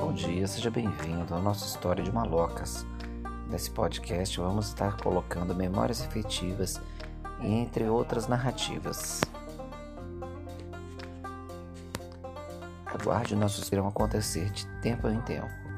Bom dia, seja bem-vindo à nossa história de malocas. Nesse podcast vamos estar colocando memórias efetivas e entre outras narrativas. Aguarde o nosso serão acontecer de tempo em tempo.